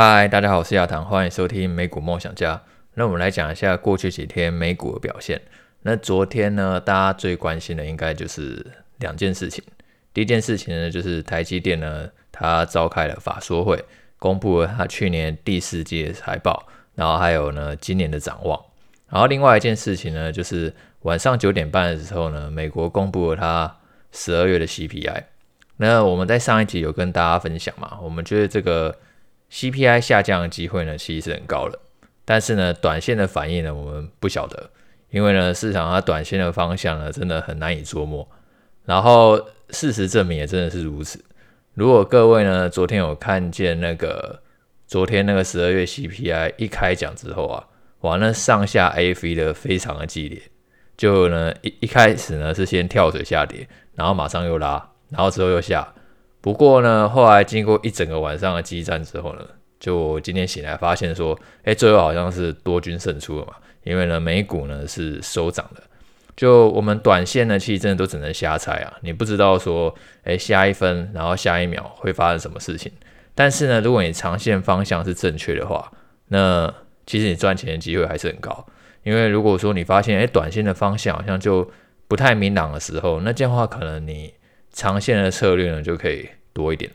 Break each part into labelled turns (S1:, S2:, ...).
S1: 嗨，大家好，我是亚堂，欢迎收听美股梦想家。那我们来讲一下过去几天美股的表现。那昨天呢，大家最关心的应该就是两件事情。第一件事情呢，就是台积电呢，它召开了法说会，公布了它去年第四季的财报，然后还有呢今年的展望。然后另外一件事情呢，就是晚上九点半的时候呢，美国公布了它十二月的 CPI。那我们在上一集有跟大家分享嘛，我们觉得这个。CPI 下降的机会呢，其实是很高的，但是呢，短线的反应呢，我们不晓得，因为呢，市场它短线的方向呢，真的很难以捉摸。然后事实证明也真的是如此。如果各位呢，昨天有看见那个昨天那个十二月 CPI 一开讲之后啊，哇，那上下 A 飞的非常的激烈，就呢一一开始呢是先跳水下跌，然后马上又拉，然后之后又下。不过呢，后来经过一整个晚上的激战之后呢，就今天醒来发现说，哎，最后好像是多军胜出了嘛。因为呢，美股呢是收涨的。就我们短线呢，其实真的都只能瞎猜啊，你不知道说，哎，下一分，然后下一秒会发生什么事情。但是呢，如果你长线方向是正确的话，那其实你赚钱的机会还是很高。因为如果说你发现，哎，短线的方向好像就不太明朗的时候，那这样的话可能你。长线的策略呢，就可以多一点。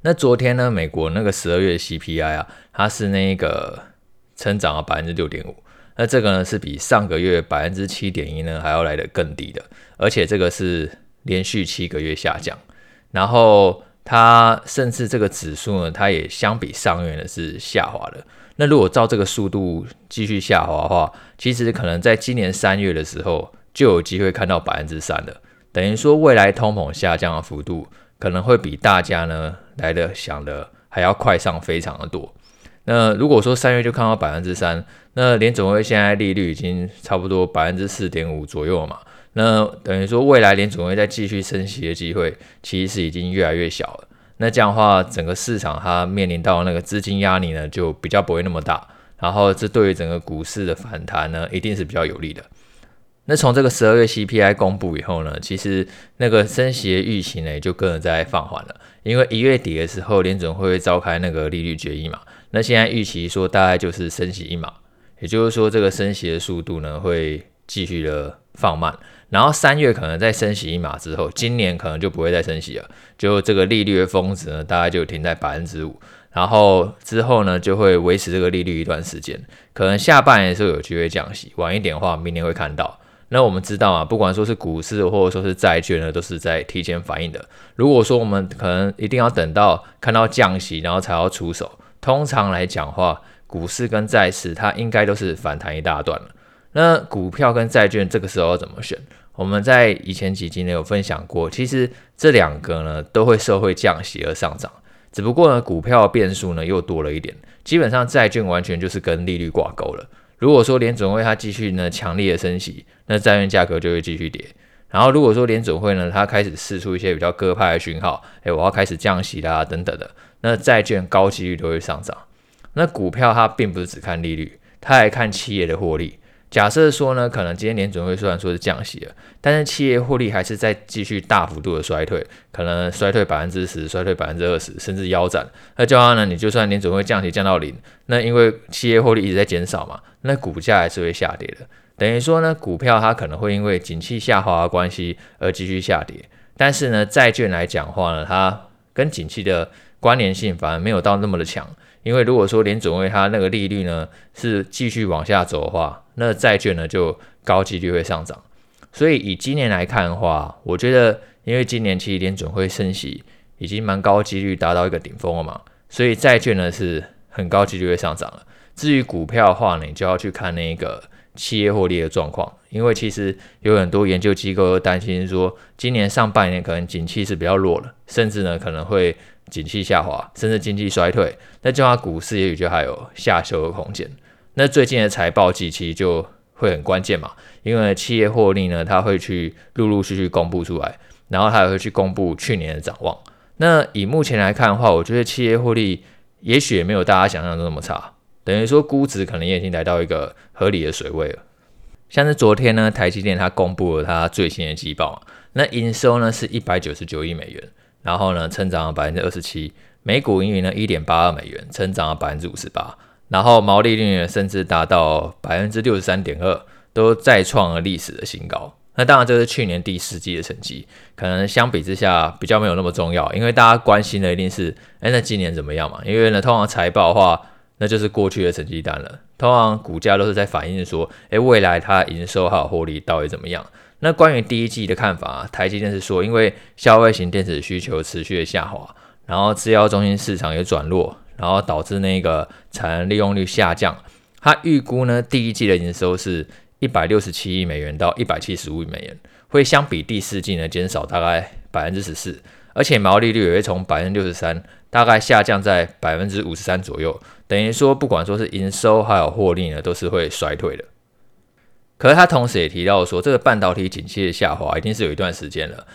S1: 那昨天呢，美国那个十二月 CPI 啊，它是那个增长了百分之六点五。那这个呢，是比上个月百分之七点一呢还要来得更低的，而且这个是连续七个月下降。然后它甚至这个指数呢，它也相比上月呢是下滑的。那如果照这个速度继续下滑的话，其实可能在今年三月的时候就有机会看到百分之三了。等于说，未来通膨下降的幅度可能会比大家呢来的想的还要快上非常的多。那如果说三月就看到百分之三，那联总会现在利率已经差不多百分之四点五左右嘛。那等于说，未来联总会再继续升息的机会其实是已经越来越小了。那这样的话，整个市场它面临到那个资金压力呢，就比较不会那么大。然后，这对于整个股市的反弹呢，一定是比较有利的。那从这个十二月 CPI 公布以后呢，其实那个升息的预期呢就跟着在放缓了。因为一月底的时候，联准会召开那个利率决议嘛，那现在预期说大概就是升息一码，也就是说这个升息的速度呢会继续的放慢。然后三月可能再升息一码之后，今年可能就不会再升息了，就这个利率的峰值呢大概就停在百分之五，然后之后呢就会维持这个利率一段时间，可能下半年的时候有机会降息，晚一点的话明年会看到。那我们知道啊，不管说是股市或者说是债券呢，都是在提前反应的。如果说我们可能一定要等到看到降息，然后才要出手，通常来讲话，股市跟债市它应该都是反弹一大段了。那股票跟债券这个时候要怎么选？我们在以前几集呢有分享过，其实这两个呢都会受会降息而上涨，只不过呢股票变数呢又多了一点，基本上债券完全就是跟利率挂钩了。如果说联准会它继续呢强力的升息，那债券价格就会继续跌。然后如果说联准会呢它开始试出一些比较鸽派的讯号，诶，我要开始降息啦等等的，那债券高几率都会上涨。那股票它并不是只看利率，它还看企业的获利。假设说呢，可能今天联准会虽然说是降息了，但是企业获利还是在继续大幅度的衰退，可能衰退百分之十，衰退百分之二十，甚至腰斩。那这样呢，你就算联准会降息降到零，那因为企业获利一直在减少嘛，那股价还是会下跌的。等于说呢，股票它可能会因为景气下滑的关系而继续下跌，但是呢，债券来讲话呢，它跟景气的关联性反而没有到那么的强。因为如果说联准会它那个利率呢是继续往下走的话，那债券呢就高几率会上涨。所以以今年来看的话，我觉得因为今年其实联准会升息已经蛮高几率达到一个顶峰了嘛，所以债券呢是很高几率会上涨了。至于股票的话呢，你就要去看那个企业获利的状况，因为其实有很多研究机构担心说，今年上半年可能景气是比较弱的，甚至呢可能会。景气下滑，甚至经济衰退，那这样股市也许就还有下修的空间。那最近的财报季期就会很关键嘛，因为企业获利呢，它会去陆陆续续公布出来，然后它也会去公布去年的展望。那以目前来看的话，我觉得企业获利也许也没有大家想象中那么差，等于说估值可能也已经来到一个合理的水位了。像是昨天呢，台积电它公布了它最新的季报，那营收呢是一百九十九亿美元。然后呢，成长了百分之二十七，每股盈余呢一点八二美元，成长了百分之五十八，然后毛利率呢甚至达到百分之六十三点二，都再创了历史的新高。那当然这是去年第四季的成绩，可能相比之下比较没有那么重要，因为大家关心的一定是，哎，那今年怎么样嘛？因为呢，通常财报的话，那就是过去的成绩单了，通常股价都是在反映说，哎，未来它营收还有获利到底怎么样？那关于第一季的看法，台积电是说，因为消费型电子需求持续的下滑，然后资料中心市场也转弱，然后导致那个产能利用率下降。它预估呢，第一季的营收是一百六十七亿美元到一百七十五亿美元，会相比第四季呢减少大概百分之十四，而且毛利率也会从百分之六十三大概下降在百分之五十三左右，等于说不管说是营收还有获利呢，都是会衰退的。可是他同时也提到说，这个半导体景气的下滑一定是有一段时间了。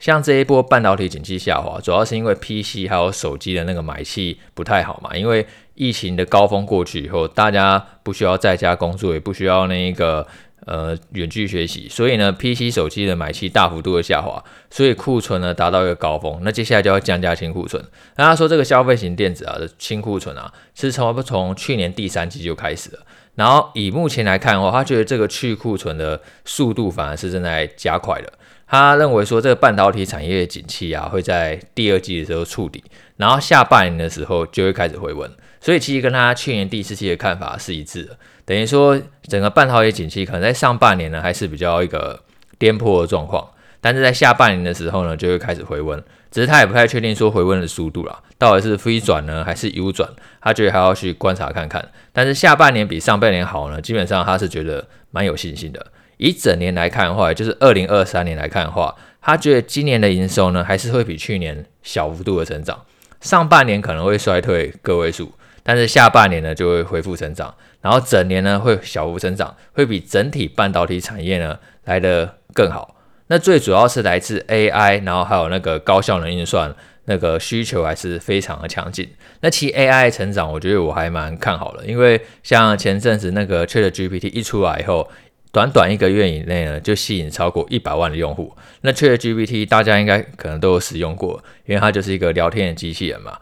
S1: 像这一波半导体景气下滑，主要是因为 PC 还有手机的那个买气不太好嘛。因为疫情的高峰过去以后，大家不需要在家工作，也不需要那一个呃远距学习，所以呢，PC 手机的买气大幅度的下滑，所以库存呢达到一个高峰。那接下来就要降价清库存。那他说这个消费型电子啊的清库存啊，是从不从去年第三季就开始了。然后以目前来看的话，他觉得这个去库存的速度反而是正在加快的。他认为说这个半导体产业景气啊会在第二季的时候触底，然后下半年的时候就会开始回温。所以其实跟他去年第四季的看法是一致的。等于说整个半导体景气可能在上半年呢还是比较一个颠簸的状况，但是在下半年的时候呢就会开始回温。只是他也不太确定说回温的速度啦，到底是飞转呢还是 U 转，他觉得还要去观察看看。但是下半年比上半年好呢，基本上他是觉得蛮有信心的。以整年来看的话，就是二零二三年来看的话，他觉得今年的营收呢还是会比去年小幅度的成长，上半年可能会衰退个位数，但是下半年呢就会恢复成长，然后整年呢会小幅成长，会比整体半导体产业呢来得更好。那最主要是来自 AI，然后还有那个高效能运算，那个需求还是非常的强劲。那其 AI 成长，我觉得我还蛮看好的，因为像前阵子那个 ChatGPT 一出来以后，短短一个月以内呢，就吸引超过一百万的用户。那 ChatGPT 大家应该可能都有使用过，因为它就是一个聊天的机器人嘛。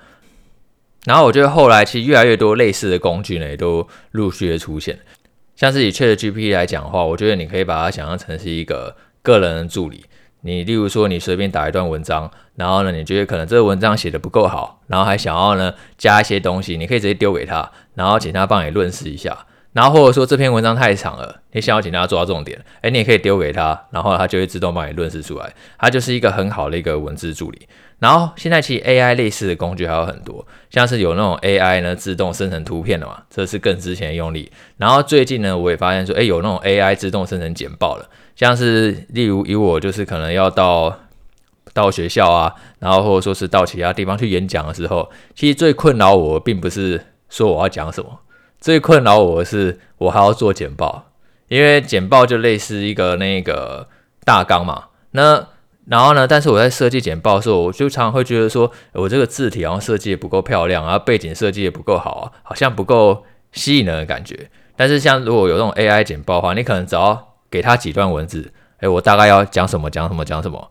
S1: 然后我觉得后来其实越来越多类似的工具呢，也都陆续的出现。像是以 ChatGPT 来讲话，我觉得你可以把它想象成是一个。个人的助理，你例如说你随便打一段文章，然后呢，你觉得可能这个文章写的不够好，然后还想要呢加一些东西，你可以直接丢给他，然后请他帮你论述一下。然后或者说这篇文章太长了，你想要请他抓重点，诶，你也可以丢给他，然后他就会自动帮你论述出来。它就是一个很好的一个文字助理。然后现在其实 AI 类似的工具还有很多，像是有那种 AI 呢自动生成图片的嘛，这是更之前的用例。然后最近呢，我也发现说，诶，有那种 AI 自动生成简报了。像是例如以我就是可能要到到学校啊，然后或者说是到其他地方去演讲的时候，其实最困扰我并不是说我要讲什么，最困扰我的是我还要做简报，因为简报就类似一个那个大纲嘛。那然后呢，但是我在设计简报的时候，我就常常会觉得说我这个字体好像设计的不够漂亮，然后背景设计的不够好，好像不够吸引人的感觉。但是像如果有那种 AI 简报的话，你可能只要给他几段文字，哎，我大概要讲什么讲什么讲什么，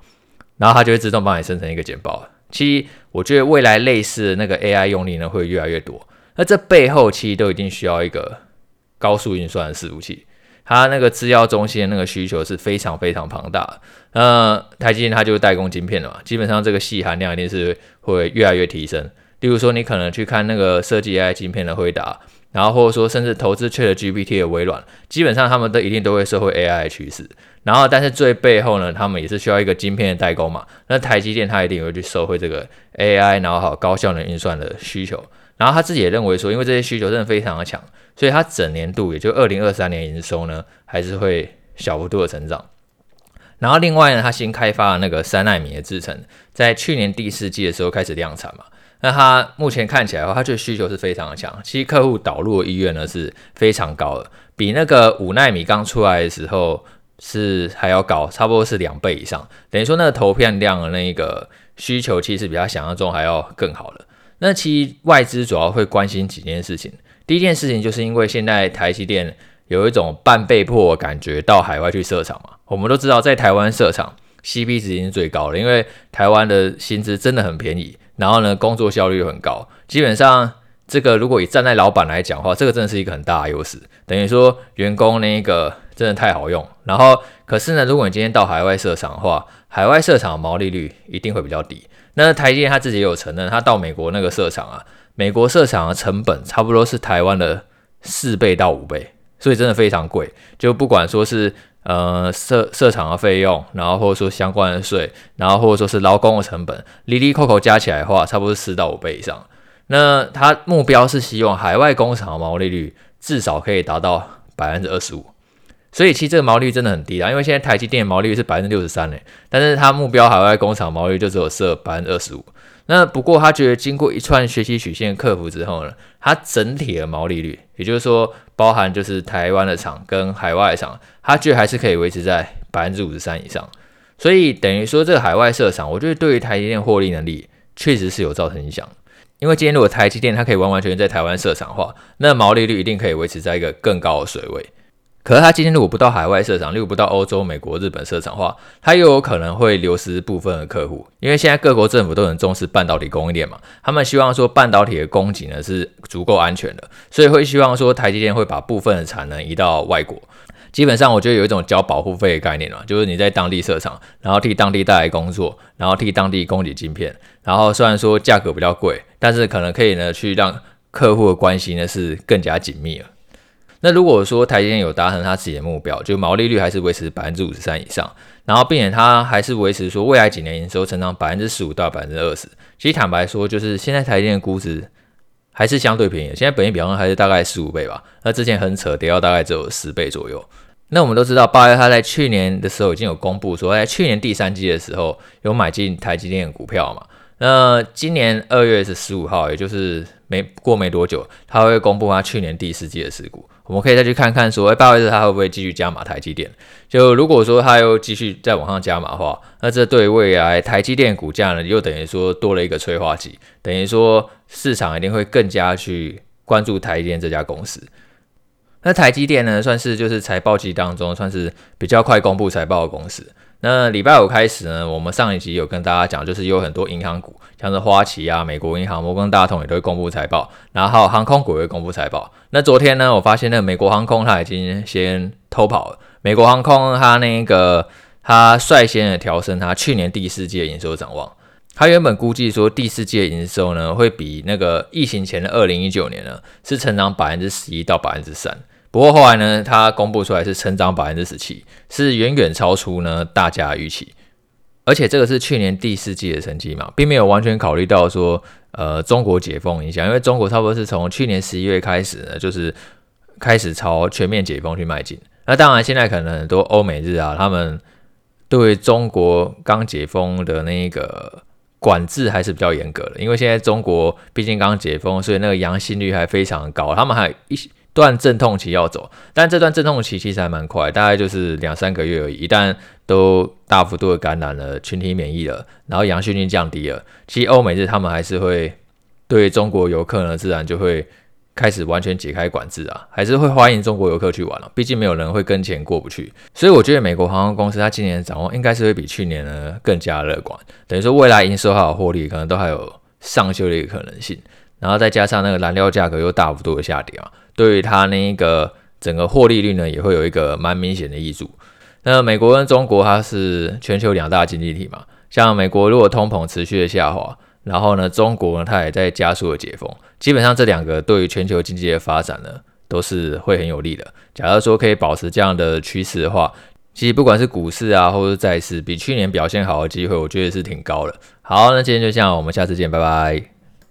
S1: 然后他就会自动帮你生成一个简报。其实我觉得未来类似那个 AI 用例呢会越来越多，那这背后其实都一定需要一个高速运算的伺服器，它那个资料中心的那个需求是非常非常庞大的。呃，台积电它就是代工晶片的嘛，基本上这个矽含量一定是会越来越提升。例如说，你可能去看那个设计 AI 晶片的回答。然后或者说，甚至投资 ChatGPT 的微软，基本上他们都一定都会受惠 AI 的趋势。然后，但是最背后呢，他们也是需要一个晶片的代工嘛。那台积电它一定会去受惠这个 AI，然后好高效能运算的需求。然后他自己也认为说，因为这些需求真的非常的强，所以它整年度也就二零二三年营收呢，还是会小幅度的成长。然后另外呢，它新开发的那个三纳米的制程，在去年第四季的时候开始量产嘛。那它目前看起来的话，它这个需求是非常的强，其实客户导入的意愿呢是非常高的，比那个五纳米刚出来的时候是还要高，差不多是两倍以上。等于说那个投片量的那个需求，其实比他想象中还要更好了。那其实外资主要会关心几件事情，第一件事情就是因为现在台积电有一种半被迫的感觉到海外去设厂嘛，我们都知道在台湾设厂 CP 值已经最高了，因为台湾的薪资真的很便宜。然后呢，工作效率又很高。基本上，这个如果以站在老板来讲的话，这个真的是一个很大的优势。等于说，员工那个真的太好用。然后，可是呢，如果你今天到海外设厂的话，海外设厂毛利率一定会比较低。那台积电他自己有承认，他到美国那个设厂啊，美国设厂的成本差不多是台湾的四倍到五倍，所以真的非常贵。就不管说是呃设设厂的费用，然后或者说相关的税，然后或者说是劳工的成本，离离扣扣加起来的话，差不多是四到五倍以上。那他目标是希望海外工厂的毛利率至少可以达到百分之二十五。所以其实这个毛利率真的很低啊，因为现在台积电毛利率是百分之六十三嘞，但是他目标海外工厂毛利率就只有设百分之二十五。那不过他觉得经过一串学习曲线克服之后呢，他整体的毛利率，也就是说包含就是台湾的厂跟海外的厂，他觉得还是可以维持在百分之五十三以上。所以等于说这个海外设厂，我觉得对于台积电获利能力确实是有造成影响。因为今天如果台积电它可以完完全全在台湾设厂的话，那毛利率一定可以维持在一个更高的水位。可是他今天如果不到海外设厂，例如不到欧洲、美国、日本设厂的话，他又有可能会流失部分的客户，因为现在各国政府都很重视半导体供应链嘛，他们希望说半导体的供给呢是足够安全的，所以会希望说台积电会把部分的产能移到外国。基本上我觉得有一种交保护费的概念嘛，就是你在当地设厂，然后替当地带来工作，然后替当地供给晶片，然后虽然说价格比较贵，但是可能可以呢去让客户的关系呢是更加紧密了。那如果说台积电有达成他自己的目标，就毛利率还是维持百分之五十三以上，然后并且它还是维持说未来几年营收成长百分之十五到百分之二十，其实坦白说，就是现在台积电估值还是相对便宜的，现在本益比方还是大概十五倍吧，那之前很扯跌到大概只有十倍左右。那我们都知道，八月他在去年的时候已经有公布说，在去年第三季的时候有买进台积电股票嘛。那今年二月是十五号，也就是没过没多久，他会公布他去年第四季的持股。我们可以再去看看说，哎，八月他会不会继续加码台积电？就如果说他又继续再往上加码的话，那这对未来台积电股价呢，又等于说多了一个催化剂，等于说市场一定会更加去关注台积电这家公司。那台积电呢，算是就是财报季当中算是比较快公布财报的公司。那礼拜五开始呢，我们上一集有跟大家讲，就是有很多银行股，像是花旗啊、美国银行、摩根大通也都会公布财报，然后航空股也会公布财报。那昨天呢，我发现那个美国航空它已经先偷跑了。美国航空它那个它率先的调升它去年第四季的营收展望。他原本估计说第四季的营收呢，会比那个疫情前的二零一九年呢，是成长百分之十一到百分之三。不过后来呢，他公布出来是成长百分之十七，是远远超出呢大家预期。而且这个是去年第四季的成绩嘛，并没有完全考虑到说呃中国解封影响，因为中国差不多是从去年十一月开始呢，就是开始朝全面解封去迈进。那当然现在可能很多欧美日啊，他们对中国刚解封的那个。管制还是比较严格的，因为现在中国毕竟刚解封，所以那个阳性率还非常高。他们还有一段阵痛期要走，但这段阵痛期其实还蛮快，大概就是两三个月而已。一旦都大幅度的感染了，群体免疫了，然后阳性率降低了，其实欧美日他们还是会对中国游客呢，自然就会。开始完全解开管制啊，还是会欢迎中国游客去玩了。毕竟没有人会跟钱过不去，所以我觉得美国航空公司它今年的展望应该是会比去年呢更加乐观。等于说未来营收还有获利可能都还有上修的一个可能性。然后再加上那个燃料价格又大幅度的下跌嘛，对于它那一个整个获利率呢也会有一个蛮明显的益处。那美国跟中国它是全球两大经济体嘛，像美国如果通膨持续的下滑。然后呢，中国呢，它也在加速的解封，基本上这两个对于全球经济的发展呢，都是会很有利的。假如说可以保持这样的趋势的话，其实不管是股市啊，或者债市，比去年表现好的机会，我觉得是挺高的。好，那今天就这样，我们下次见，拜拜。